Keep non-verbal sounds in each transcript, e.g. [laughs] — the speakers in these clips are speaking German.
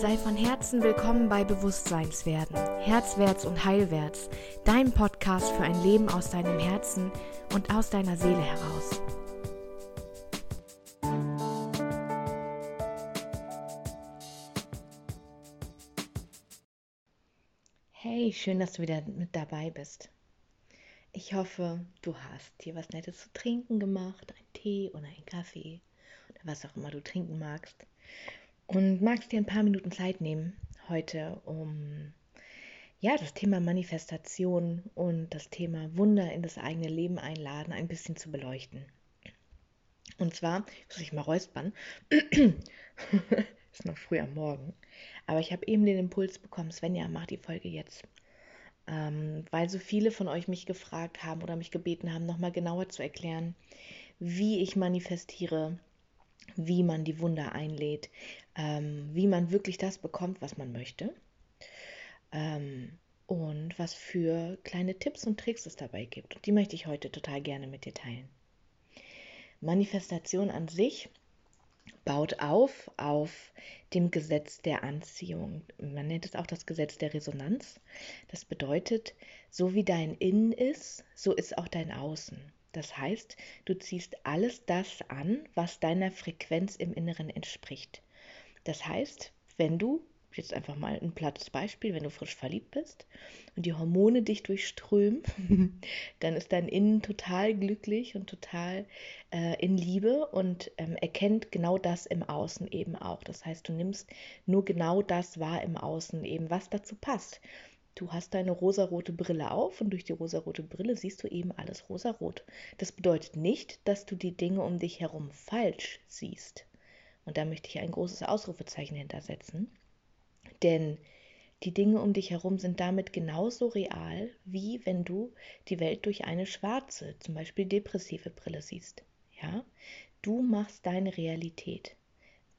Sei von Herzen willkommen bei Bewusstseinswerden, Herzwärts und Heilwärts, dein Podcast für ein Leben aus deinem Herzen und aus deiner Seele heraus. Hey, schön, dass du wieder mit dabei bist. Ich hoffe, du hast dir was Nettes zu trinken gemacht, ein Tee oder ein Kaffee oder was auch immer du trinken magst und magst dir ein paar Minuten Zeit nehmen heute, um ja, das Thema Manifestation und das Thema Wunder in das eigene Leben einladen ein bisschen zu beleuchten. Und zwar, muss ich mal räuspern, [clears throat] ist noch früh am Morgen, aber ich habe eben den Impuls bekommen, Svenja, mach die Folge jetzt. Ähm, weil so viele von euch mich gefragt haben oder mich gebeten haben, nochmal genauer zu erklären, wie ich manifestiere, wie man die Wunder einlädt, ähm, wie man wirklich das bekommt, was man möchte. Ähm, und was für kleine Tipps und Tricks es dabei gibt. Und die möchte ich heute total gerne mit dir teilen. Manifestation an sich baut auf auf dem Gesetz der Anziehung. Man nennt es auch das Gesetz der Resonanz. Das bedeutet, so wie dein Innen ist, so ist auch dein Außen. Das heißt, du ziehst alles das an, was deiner Frequenz im Inneren entspricht. Das heißt, wenn du, jetzt einfach mal ein plattes Beispiel, wenn du frisch verliebt bist und die Hormone dich durchströmen, [laughs] dann ist dein Innen total glücklich und total äh, in Liebe und ähm, erkennt genau das im Außen eben auch. Das heißt, du nimmst nur genau das wahr im Außen, eben was dazu passt. Du hast deine rosarote Brille auf und durch die rosarote Brille siehst du eben alles rosarot. Das bedeutet nicht, dass du die Dinge um dich herum falsch siehst. Und da möchte ich ein großes Ausrufezeichen hintersetzen. Denn die Dinge um dich herum sind damit genauso real, wie wenn du die Welt durch eine schwarze, zum Beispiel depressive Brille siehst. Ja? Du machst deine Realität.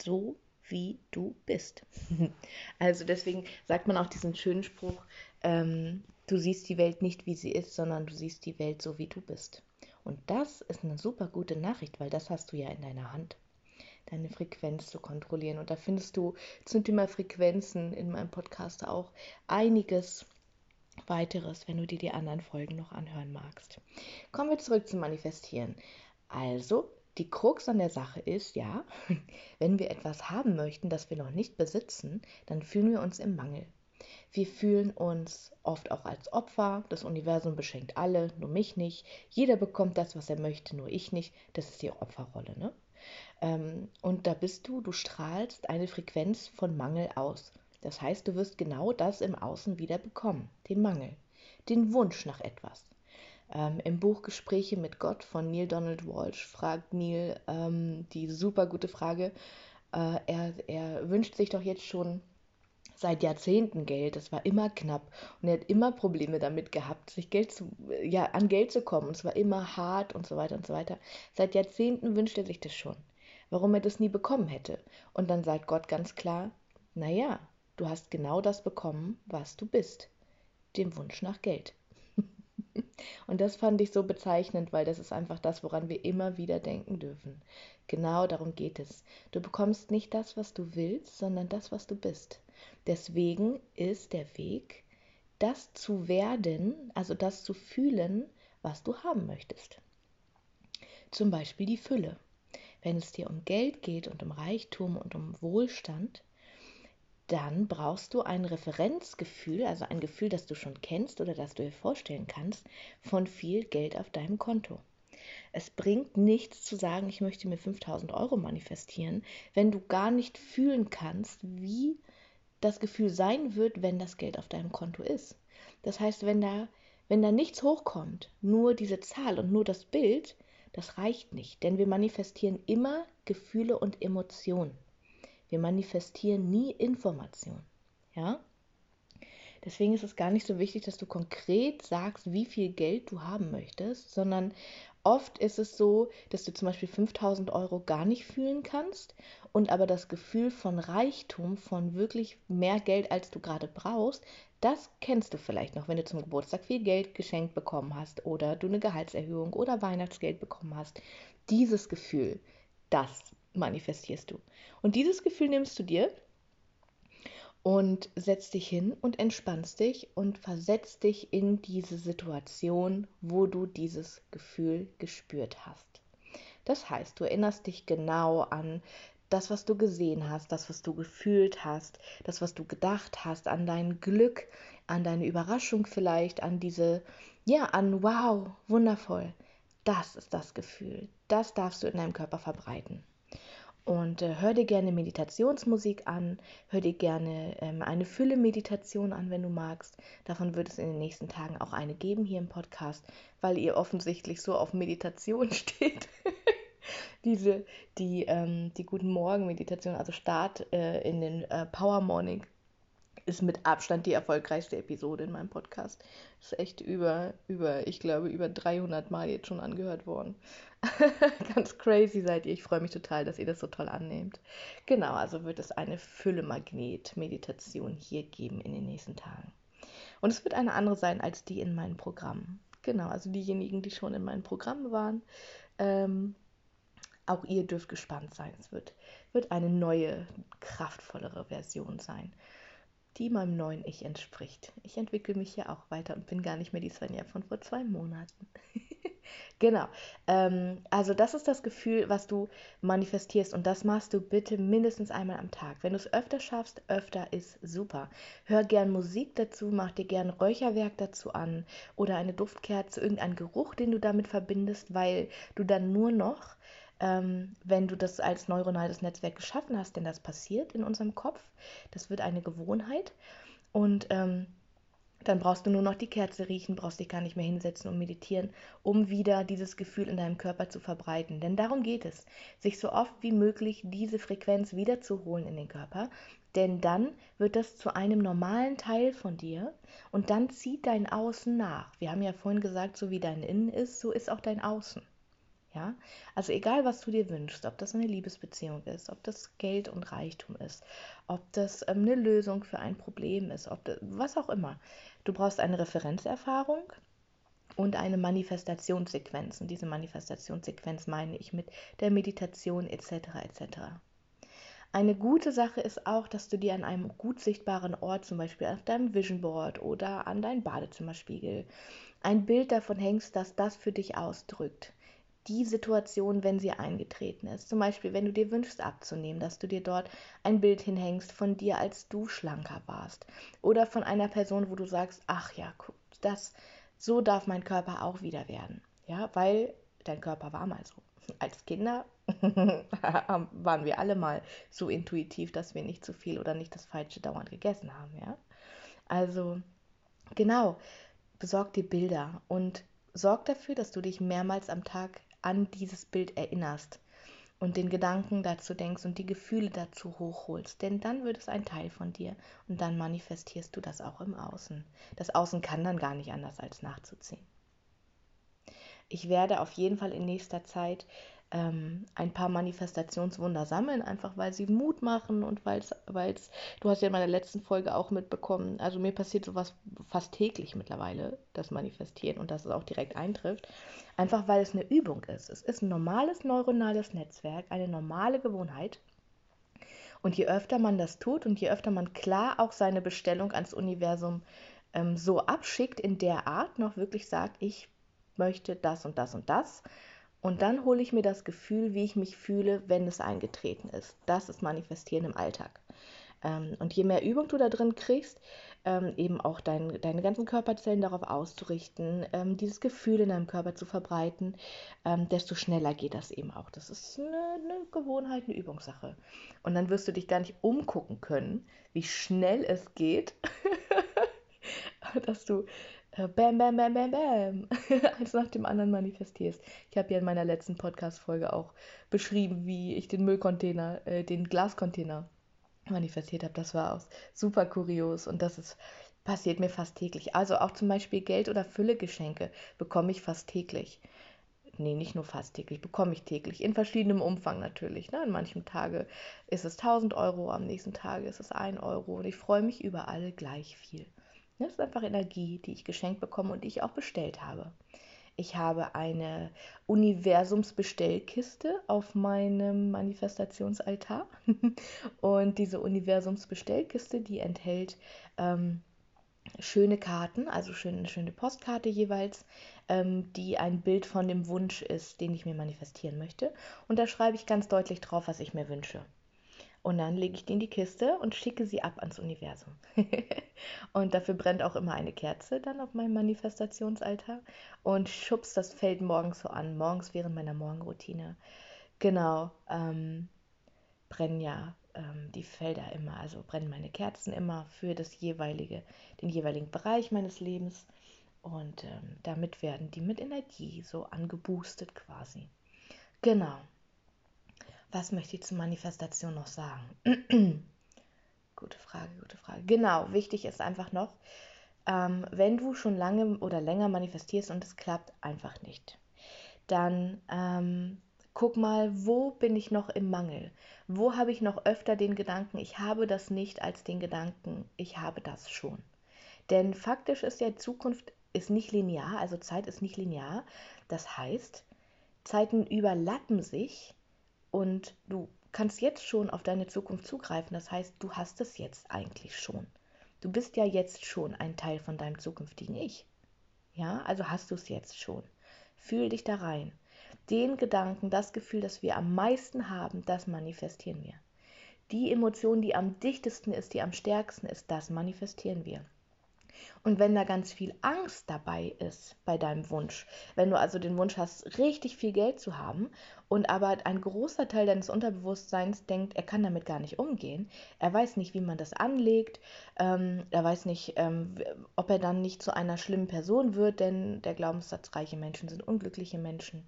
So wie du bist. [laughs] also deswegen sagt man auch diesen schönen Spruch, ähm, du siehst die Welt nicht, wie sie ist, sondern du siehst die Welt so, wie du bist. Und das ist eine super gute Nachricht, weil das hast du ja in deiner Hand, deine Frequenz zu kontrollieren. Und da findest du zum Thema Frequenzen in meinem Podcast auch einiges weiteres, wenn du dir die anderen Folgen noch anhören magst. Kommen wir zurück zum Manifestieren. Also, die Krux an der Sache ist, ja, [laughs] wenn wir etwas haben möchten, das wir noch nicht besitzen, dann fühlen wir uns im Mangel. Wir fühlen uns oft auch als Opfer. Das Universum beschenkt alle, nur mich nicht. Jeder bekommt das, was er möchte, nur ich nicht. Das ist die Opferrolle. Ne? Ähm, und da bist du, du strahlst eine Frequenz von Mangel aus. Das heißt, du wirst genau das im Außen wieder bekommen, den Mangel, den Wunsch nach etwas. Ähm, Im Buch Gespräche mit Gott von Neil Donald Walsh fragt Neil ähm, die super gute Frage. Äh, er, er wünscht sich doch jetzt schon seit Jahrzehnten Geld. Es war immer knapp und er hat immer Probleme damit gehabt, sich Geld zu, ja, an Geld zu kommen. Und es war immer hart und so weiter und so weiter. Seit Jahrzehnten wünscht er sich das schon. Warum er das nie bekommen hätte. Und dann sagt Gott ganz klar, naja, du hast genau das bekommen, was du bist. Den Wunsch nach Geld. [laughs] Und das fand ich so bezeichnend, weil das ist einfach das, woran wir immer wieder denken dürfen. Genau darum geht es. Du bekommst nicht das, was du willst, sondern das, was du bist. Deswegen ist der Weg, das zu werden, also das zu fühlen, was du haben möchtest. Zum Beispiel die Fülle. Wenn es dir um Geld geht und um Reichtum und um Wohlstand, dann brauchst du ein Referenzgefühl, also ein Gefühl, das du schon kennst oder das du dir vorstellen kannst, von viel Geld auf deinem Konto. Es bringt nichts zu sagen, ich möchte mir 5000 Euro manifestieren, wenn du gar nicht fühlen kannst, wie das Gefühl sein wird, wenn das Geld auf deinem Konto ist. Das heißt, wenn da, wenn da nichts hochkommt, nur diese Zahl und nur das Bild, das reicht nicht, denn wir manifestieren immer Gefühle und Emotionen. Wir manifestieren nie Information. Ja? Deswegen ist es gar nicht so wichtig, dass du konkret sagst, wie viel Geld du haben möchtest, sondern oft ist es so, dass du zum Beispiel 5000 Euro gar nicht fühlen kannst und aber das Gefühl von Reichtum, von wirklich mehr Geld, als du gerade brauchst, das kennst du vielleicht noch, wenn du zum Geburtstag viel Geld geschenkt bekommen hast oder du eine Gehaltserhöhung oder Weihnachtsgeld bekommen hast. Dieses Gefühl, das manifestierst du. Und dieses Gefühl nimmst du dir und setz dich hin und entspannst dich und versetzt dich in diese Situation, wo du dieses Gefühl gespürt hast. Das heißt, du erinnerst dich genau an das, was du gesehen hast, das, was du gefühlt hast, das, was du gedacht hast, an dein Glück, an deine Überraschung vielleicht, an diese, ja, an wow, wundervoll. Das ist das Gefühl. Das darfst du in deinem Körper verbreiten. Und äh, hör dir gerne Meditationsmusik an, hör dir gerne ähm, eine Fülle-Meditation an, wenn du magst. Davon wird es in den nächsten Tagen auch eine geben hier im Podcast, weil ihr offensichtlich so auf Meditation [laughs] steht. Diese, die, ähm, die Guten Morgen-Meditation, also Start äh, in den äh, Power Morning ist mit Abstand die erfolgreichste Episode in meinem Podcast. Ist echt über, über, ich glaube, über 300 Mal jetzt schon angehört worden. [laughs] Ganz crazy seid ihr. Ich freue mich total, dass ihr das so toll annehmt. Genau, also wird es eine Fülle-Magnet-Meditation hier geben in den nächsten Tagen. Und es wird eine andere sein als die in meinem Programm. Genau, also diejenigen, die schon in meinem Programm waren. Ähm, auch ihr dürft gespannt sein. Es wird, wird eine neue, kraftvollere Version sein die meinem neuen Ich entspricht. Ich entwickle mich ja auch weiter und bin gar nicht mehr die Svenja von vor zwei Monaten. [laughs] genau. Ähm, also das ist das Gefühl, was du manifestierst und das machst du bitte mindestens einmal am Tag. Wenn du es öfter schaffst, öfter ist super. Hör gern Musik dazu, mach dir gern Räucherwerk dazu an oder eine Duftkerze, irgendeinen Geruch, den du damit verbindest, weil du dann nur noch ähm, wenn du das als neuronales Netzwerk geschaffen hast, denn das passiert in unserem Kopf, das wird eine Gewohnheit und ähm, dann brauchst du nur noch die Kerze riechen, brauchst dich gar nicht mehr hinsetzen und meditieren, um wieder dieses Gefühl in deinem Körper zu verbreiten. Denn darum geht es, sich so oft wie möglich diese Frequenz wiederzuholen in den Körper. Denn dann wird das zu einem normalen Teil von dir und dann zieht dein Außen nach. Wir haben ja vorhin gesagt, so wie dein Innen ist, so ist auch dein Außen. Ja, also egal, was du dir wünschst, ob das eine Liebesbeziehung ist, ob das Geld und Reichtum ist, ob das ähm, eine Lösung für ein Problem ist, ob das, was auch immer. Du brauchst eine Referenzerfahrung und eine Manifestationssequenz. Und diese Manifestationssequenz meine ich mit der Meditation etc. etc. Eine gute Sache ist auch, dass du dir an einem gut sichtbaren Ort, zum Beispiel auf deinem Vision Board oder an deinem Badezimmerspiegel, ein Bild davon hängst, dass das für dich ausdrückt die Situation, wenn sie eingetreten ist. Zum Beispiel, wenn du dir wünschst abzunehmen, dass du dir dort ein Bild hinhängst von dir, als du schlanker warst. Oder von einer Person, wo du sagst, ach ja, das, so darf mein Körper auch wieder werden. Ja, weil dein Körper war mal so. [laughs] Als Kinder [laughs] waren wir alle mal so intuitiv, dass wir nicht zu viel oder nicht das Falsche dauernd gegessen haben. Ja? Also, genau, besorg dir Bilder und sorg dafür, dass du dich mehrmals am Tag an dieses Bild erinnerst und den Gedanken dazu denkst und die Gefühle dazu hochholst, denn dann wird es ein Teil von dir und dann manifestierst du das auch im Außen. Das Außen kann dann gar nicht anders als nachzuziehen. Ich werde auf jeden Fall in nächster Zeit ähm, ein paar Manifestationswunder sammeln, einfach weil sie Mut machen und weil es, du hast ja in meiner letzten Folge auch mitbekommen, also mir passiert sowas fast täglich mittlerweile, das Manifestieren und dass es auch direkt eintrifft, einfach weil es eine Übung ist. Es ist ein normales neuronales Netzwerk, eine normale Gewohnheit. Und je öfter man das tut und je öfter man klar auch seine Bestellung ans Universum ähm, so abschickt, in der Art noch wirklich sagt, ich möchte das und das und das, und dann hole ich mir das Gefühl, wie ich mich fühle, wenn es eingetreten ist. Das ist Manifestieren im Alltag. Ähm, und je mehr Übung du da drin kriegst, ähm, eben auch dein, deine ganzen Körperzellen darauf auszurichten, ähm, dieses Gefühl in deinem Körper zu verbreiten, desto schneller geht das eben auch. Das ist eine, eine Gewohnheit, eine Übungssache. Und dann wirst du dich gar nicht umgucken können, wie schnell es geht, [laughs] dass du bam, bam, bam, bam, bam, [laughs] eins nach dem anderen manifestierst. Ich habe ja in meiner letzten Podcast-Folge auch beschrieben, wie ich den Müllcontainer, äh, den Glascontainer manifestiert habe. Das war auch super kurios und das ist passiert mir fast täglich. Also auch zum Beispiel Geld- oder Füllegeschenke bekomme ich fast täglich. Nee, nicht nur fast täglich, bekomme ich täglich. In verschiedenem Umfang natürlich. Ne? An manchen Tagen ist es 1000 Euro, am nächsten Tag ist es 1 Euro und ich freue mich über alle gleich viel. Das ist einfach Energie, die ich geschenkt bekomme und die ich auch bestellt habe. Ich habe eine Universumsbestellkiste auf meinem Manifestationsaltar. [laughs] Und diese Universumsbestellkiste, die enthält ähm, schöne Karten, also schön, eine schöne Postkarte jeweils, ähm, die ein Bild von dem Wunsch ist, den ich mir manifestieren möchte. Und da schreibe ich ganz deutlich drauf, was ich mir wünsche. Und dann lege ich die in die Kiste und schicke sie ab ans Universum. [laughs] und dafür brennt auch immer eine Kerze dann auf meinem Manifestationsaltar und schubst das Feld morgens so an, morgens während meiner Morgenroutine. Genau, ähm, brennen ja ähm, die Felder immer, also brennen meine Kerzen immer für das jeweilige, den jeweiligen Bereich meines Lebens. Und ähm, damit werden die mit Energie so angeboostet quasi. Genau. Was möchte ich zur Manifestation noch sagen? [clears throat] gute Frage, gute Frage. Genau, wichtig ist einfach noch, ähm, wenn du schon lange oder länger manifestierst und es klappt einfach nicht, dann ähm, guck mal, wo bin ich noch im Mangel? Wo habe ich noch öfter den Gedanken, ich habe das nicht als den Gedanken, ich habe das schon? Denn faktisch ist ja Zukunft ist nicht linear, also Zeit ist nicht linear. Das heißt, Zeiten überlappen sich und du kannst jetzt schon auf deine Zukunft zugreifen. Das heißt, du hast es jetzt eigentlich schon. Du bist ja jetzt schon ein Teil von deinem zukünftigen Ich. Ja, also hast du es jetzt schon. Fühl dich da rein. Den Gedanken, das Gefühl, das wir am meisten haben, das manifestieren wir. Die Emotion, die am dichtesten ist, die am stärksten ist, das manifestieren wir. Und wenn da ganz viel Angst dabei ist bei deinem Wunsch, wenn du also den Wunsch hast, richtig viel Geld zu haben und aber ein großer Teil deines Unterbewusstseins denkt, er kann damit gar nicht umgehen, er weiß nicht, wie man das anlegt, ähm, er weiß nicht, ähm, ob er dann nicht zu einer schlimmen Person wird, denn der Glaubenssatz, reiche Menschen sind unglückliche Menschen,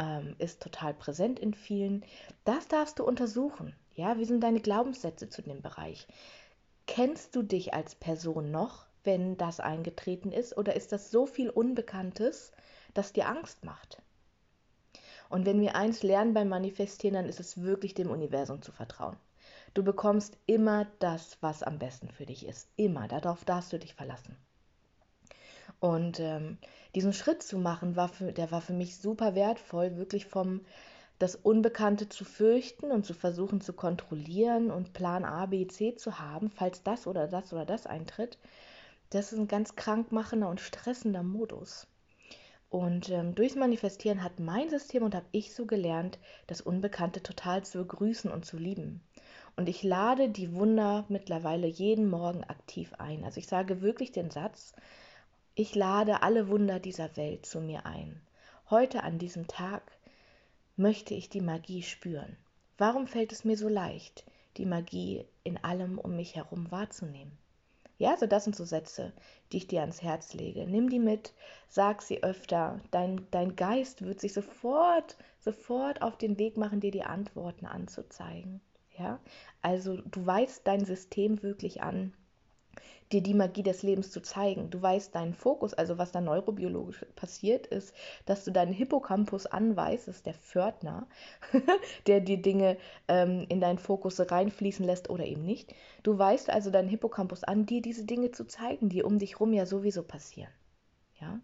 ähm, ist total präsent in vielen. Das darfst du untersuchen. Ja, wie sind deine Glaubenssätze zu dem Bereich? Kennst du dich als Person noch? Wenn das eingetreten ist? Oder ist das so viel Unbekanntes, das dir Angst macht? Und wenn wir eins lernen beim Manifestieren, dann ist es wirklich dem Universum zu vertrauen. Du bekommst immer das, was am besten für dich ist. Immer. Darauf darfst du dich verlassen. Und ähm, diesen Schritt zu machen, war für, der war für mich super wertvoll, wirklich vom das Unbekannte zu fürchten und zu versuchen zu kontrollieren und Plan A, B, C zu haben, falls das oder das oder das eintritt, das ist ein ganz krankmachender und stressender Modus. Und ähm, durchs Manifestieren hat mein System und habe ich so gelernt, das Unbekannte total zu begrüßen und zu lieben. Und ich lade die Wunder mittlerweile jeden Morgen aktiv ein. Also ich sage wirklich den Satz, ich lade alle Wunder dieser Welt zu mir ein. Heute an diesem Tag möchte ich die Magie spüren. Warum fällt es mir so leicht, die Magie in allem um mich herum wahrzunehmen? Ja, so das sind so Sätze, die ich dir ans Herz lege. Nimm die mit, sag sie öfter. Dein, dein Geist wird sich sofort, sofort auf den Weg machen, dir die Antworten anzuzeigen. Ja, also du weißt dein System wirklich an dir die Magie des Lebens zu zeigen. Du weißt deinen Fokus, also was da neurobiologisch passiert ist, dass du deinen Hippocampus anweist, das ist der Pförtner, [laughs] der die Dinge ähm, in deinen Fokus reinfließen lässt oder eben nicht. Du weißt also deinen Hippocampus an, dir diese Dinge zu zeigen, die um dich rum ja sowieso passieren. Ja?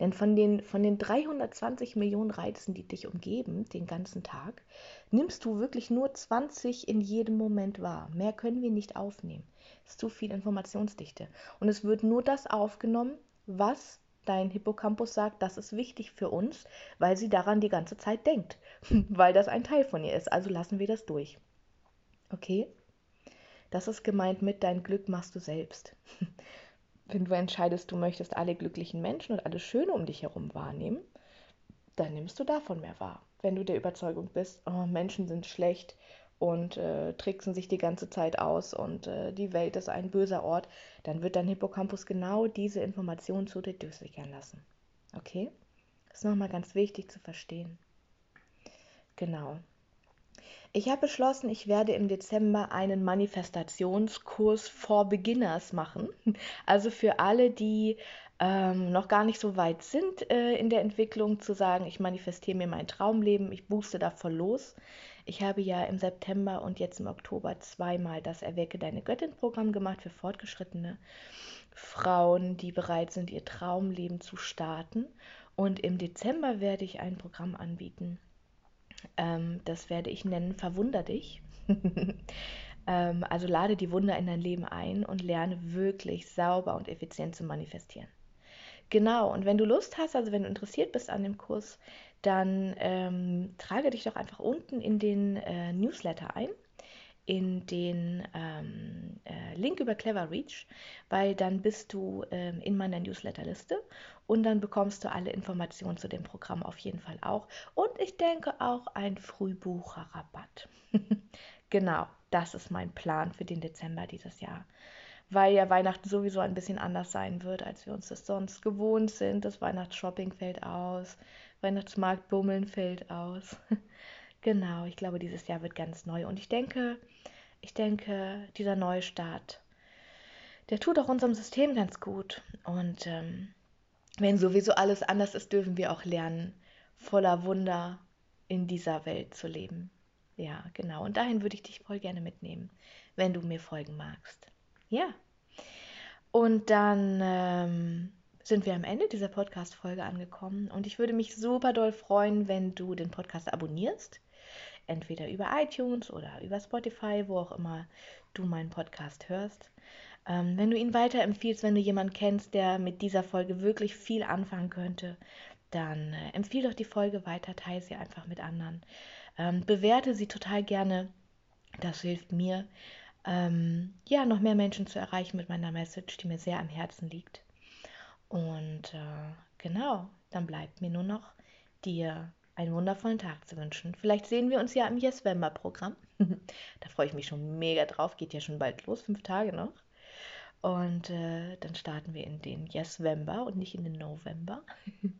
Denn von den, von den 320 Millionen Reizen, die dich umgeben, den ganzen Tag, nimmst du wirklich nur 20 in jedem Moment wahr. Mehr können wir nicht aufnehmen. Es ist zu viel Informationsdichte. Und es wird nur das aufgenommen, was dein Hippocampus sagt, das ist wichtig für uns, weil sie daran die ganze Zeit denkt, [laughs] weil das ein Teil von ihr ist. Also lassen wir das durch. Okay? Das ist gemeint mit dein Glück machst du selbst. [laughs] wenn du entscheidest, du möchtest alle glücklichen Menschen und alles Schöne um dich herum wahrnehmen, dann nimmst du davon mehr wahr. Wenn du der Überzeugung bist, oh, Menschen sind schlecht und äh, tricksen sich die ganze Zeit aus und äh, die Welt ist ein böser Ort, dann wird dein Hippocampus genau diese Informationen zu dir durchsickern lassen. Okay? Das ist nochmal ganz wichtig zu verstehen. Genau. Ich habe beschlossen, ich werde im Dezember einen Manifestationskurs for Beginners machen. [laughs] Also für alle, die ähm, noch gar nicht so weit sind äh, in der Entwicklung, zu sagen, ich manifestiere mir mein Traumleben, ich booste da voll los. Ich habe ja im September und jetzt im Oktober zweimal das Erwecke deine Göttin-Programm gemacht für fortgeschrittene Frauen, die bereit sind, ihr Traumleben zu starten. Und im Dezember werde ich ein Programm anbieten. Ähm, das werde ich nennen Verwunder dich. [laughs] ähm, also lade die Wunder in dein Leben ein und lerne wirklich sauber und effizient zu manifestieren. Genau, und wenn du Lust hast, also wenn du interessiert bist an dem Kurs, dann ähm, trage dich doch einfach unten in den äh, Newsletter ein in den ähm, äh, Link über Clever Reach, weil dann bist du ähm, in meiner Newsletterliste und dann bekommst du alle Informationen zu dem Programm auf jeden Fall auch. Und ich denke auch ein Frühbucherrabatt. [laughs] genau, das ist mein Plan für den Dezember dieses Jahr. Weil ja Weihnachten sowieso ein bisschen anders sein wird, als wir uns das sonst gewohnt sind. Das Weihnachtsshopping fällt aus, Weihnachtsmarktbummeln fällt aus. [laughs] Genau, ich glaube, dieses Jahr wird ganz neu. Und ich denke, ich denke, dieser neue Start, der tut auch unserem System ganz gut. Und ähm, wenn sowieso alles anders ist, dürfen wir auch lernen, voller Wunder in dieser Welt zu leben. Ja, genau. Und dahin würde ich dich voll gerne mitnehmen, wenn du mir folgen magst. Ja. Und dann ähm, sind wir am Ende dieser Podcast-Folge angekommen. Und ich würde mich super doll freuen, wenn du den Podcast abonnierst entweder über iTunes oder über Spotify, wo auch immer du meinen Podcast hörst. Ähm, wenn du ihn weiterempfiehlst, wenn du jemanden kennst, der mit dieser Folge wirklich viel anfangen könnte, dann äh, empfiehl doch die Folge weiter, teile sie einfach mit anderen. Ähm, bewerte sie total gerne. Das hilft mir, ähm, ja, noch mehr Menschen zu erreichen mit meiner Message, die mir sehr am Herzen liegt. Und äh, genau, dann bleibt mir nur noch dir einen wundervollen Tag zu wünschen. Vielleicht sehen wir uns ja im Yes-Wember-Programm. [laughs] da freue ich mich schon mega drauf. Geht ja schon bald los, fünf Tage noch. Und äh, dann starten wir in den Yes-Wember und nicht in den November. [laughs]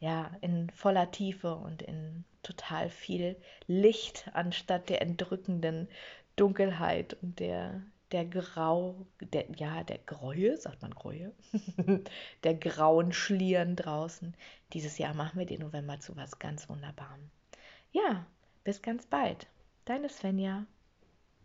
ja, in voller Tiefe und in total viel Licht anstatt der entrückenden Dunkelheit und der der Grau, der, ja, der Gräue, sagt man Gräue, [laughs] der grauen Schlieren draußen. Dieses Jahr machen wir den November zu was ganz Wunderbarem. Ja, bis ganz bald. Deine Svenja.